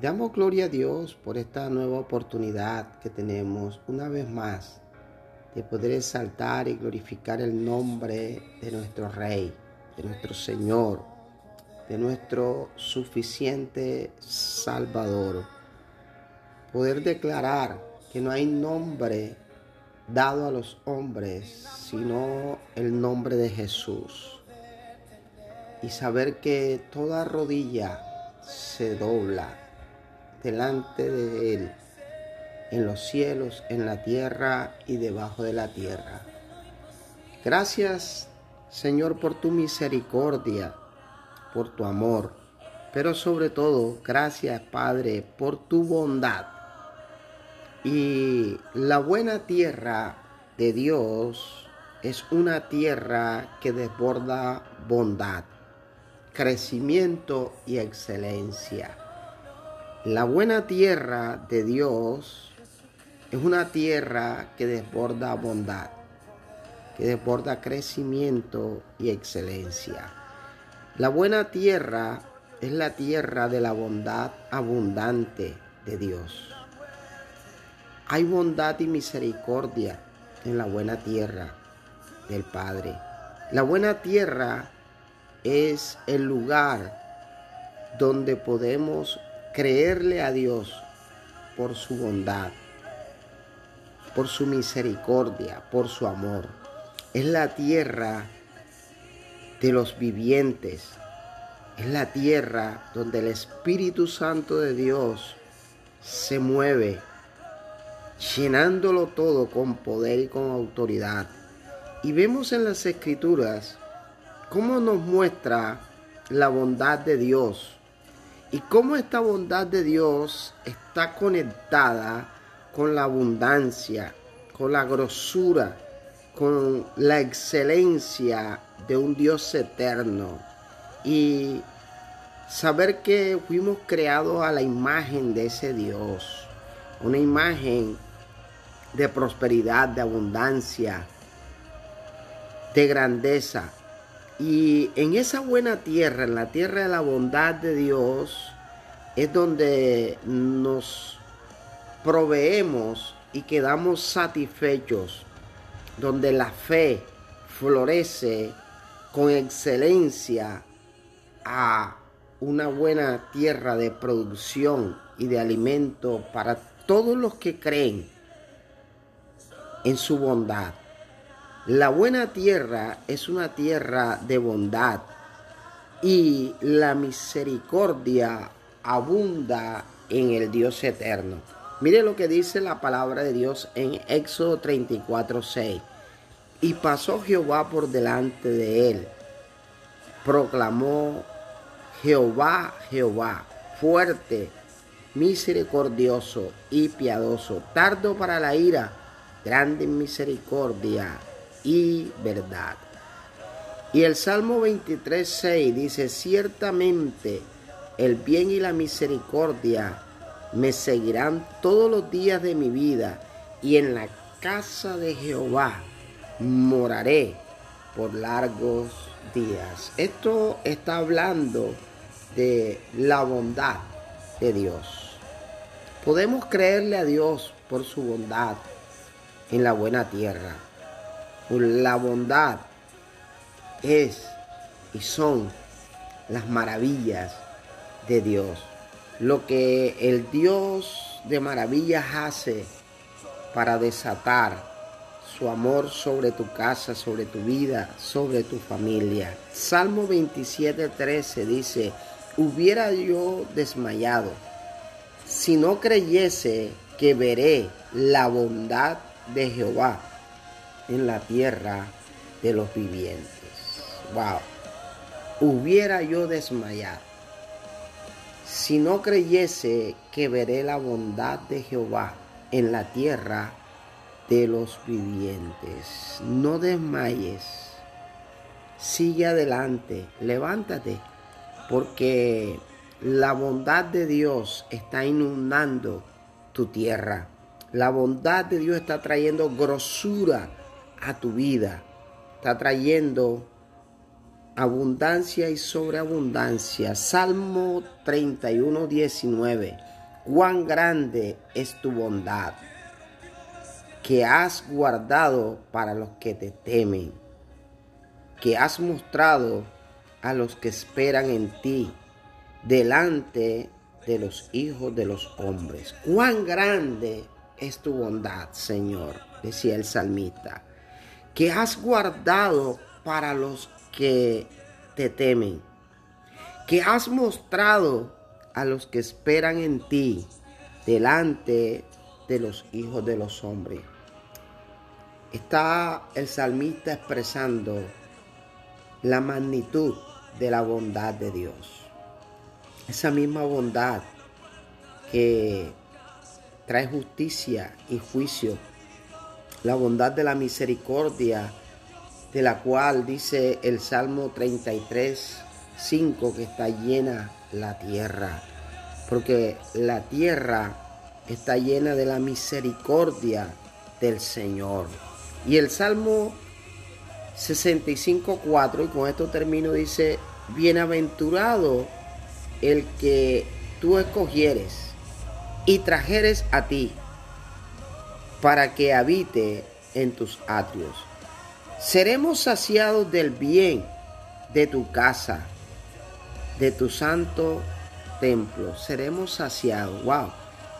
Damos gloria a Dios por esta nueva oportunidad que tenemos una vez más de poder exaltar y glorificar el nombre de nuestro Rey, de nuestro Señor, de nuestro suficiente Salvador. Poder declarar que no hay nombre dado a los hombres, sino el nombre de Jesús. Y saber que toda rodilla se dobla delante de Él, en los cielos, en la tierra y debajo de la tierra. Gracias, Señor, por tu misericordia, por tu amor, pero sobre todo, gracias, Padre, por tu bondad. Y la buena tierra de Dios es una tierra que desborda bondad, crecimiento y excelencia. La buena tierra de Dios es una tierra que desborda bondad, que desborda crecimiento y excelencia. La buena tierra es la tierra de la bondad abundante de Dios. Hay bondad y misericordia en la buena tierra del Padre. La buena tierra es el lugar donde podemos creerle a Dios por su bondad, por su misericordia, por su amor. Es la tierra de los vivientes. Es la tierra donde el Espíritu Santo de Dios se mueve, llenándolo todo con poder y con autoridad. Y vemos en las escrituras cómo nos muestra la bondad de Dios y cómo esta bondad de Dios está conectada con la abundancia, con la grosura, con la excelencia de un Dios eterno. Y saber que fuimos creados a la imagen de ese Dios, una imagen de prosperidad, de abundancia, de grandeza. Y en esa buena tierra, en la tierra de la bondad de Dios, es donde nos proveemos y quedamos satisfechos, donde la fe florece con excelencia a una buena tierra de producción y de alimento para todos los que creen en su bondad. La buena tierra es una tierra de bondad y la misericordia abunda en el Dios eterno. Mire lo que dice la palabra de Dios en Éxodo 34, 6. Y pasó Jehová por delante de él. Proclamó Jehová, Jehová, fuerte, misericordioso y piadoso, tardo para la ira, grande misericordia y verdad. Y el Salmo 23, 6 dice, ciertamente el bien y la misericordia me seguirán todos los días de mi vida y en la casa de Jehová moraré por largos días. Esto está hablando de la bondad de Dios. Podemos creerle a Dios por su bondad en la buena tierra. La bondad es y son las maravillas de Dios. Lo que el Dios de maravillas hace para desatar su amor sobre tu casa, sobre tu vida, sobre tu familia. Salmo 27, 13 dice, hubiera yo desmayado si no creyese que veré la bondad de Jehová en la tierra de los vivientes. Wow. Hubiera yo desmayado si no creyese que veré la bondad de Jehová en la tierra de los vivientes. No desmayes. Sigue adelante, levántate, porque la bondad de Dios está inundando tu tierra. La bondad de Dios está trayendo grosura a tu vida. Está trayendo abundancia y sobreabundancia. Salmo 31, 19. Cuán grande es tu bondad que has guardado para los que te temen, que has mostrado a los que esperan en ti delante de los hijos de los hombres. Cuán grande es tu bondad, Señor, decía el salmista, que has guardado para los que te temen, que has mostrado a los que esperan en ti delante de los hijos de los hombres. Está el salmista expresando la magnitud de la bondad de Dios. Esa misma bondad que trae justicia y juicio. La bondad de la misericordia de la cual dice el Salmo 33, 5 que está llena la tierra. Porque la tierra está llena de la misericordia del Señor. Y el Salmo 65.4, y con esto termino, dice, bienaventurado el que tú escogieres y trajeres a ti para que habite en tus atrios. Seremos saciados del bien de tu casa, de tu santo templo. Seremos saciados. Wow.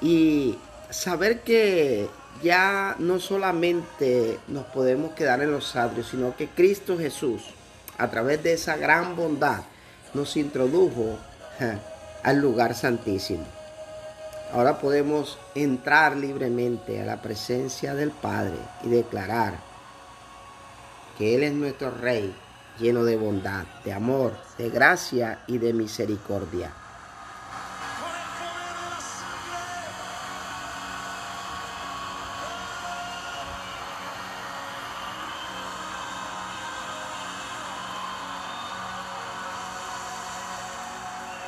Y saber que ya no solamente nos podemos quedar en los atrios, sino que Cristo Jesús, a través de esa gran bondad, nos introdujo al lugar santísimo. Ahora podemos entrar libremente a la presencia del Padre y declarar que Él es nuestro Rey, lleno de bondad, de amor, de gracia y de misericordia.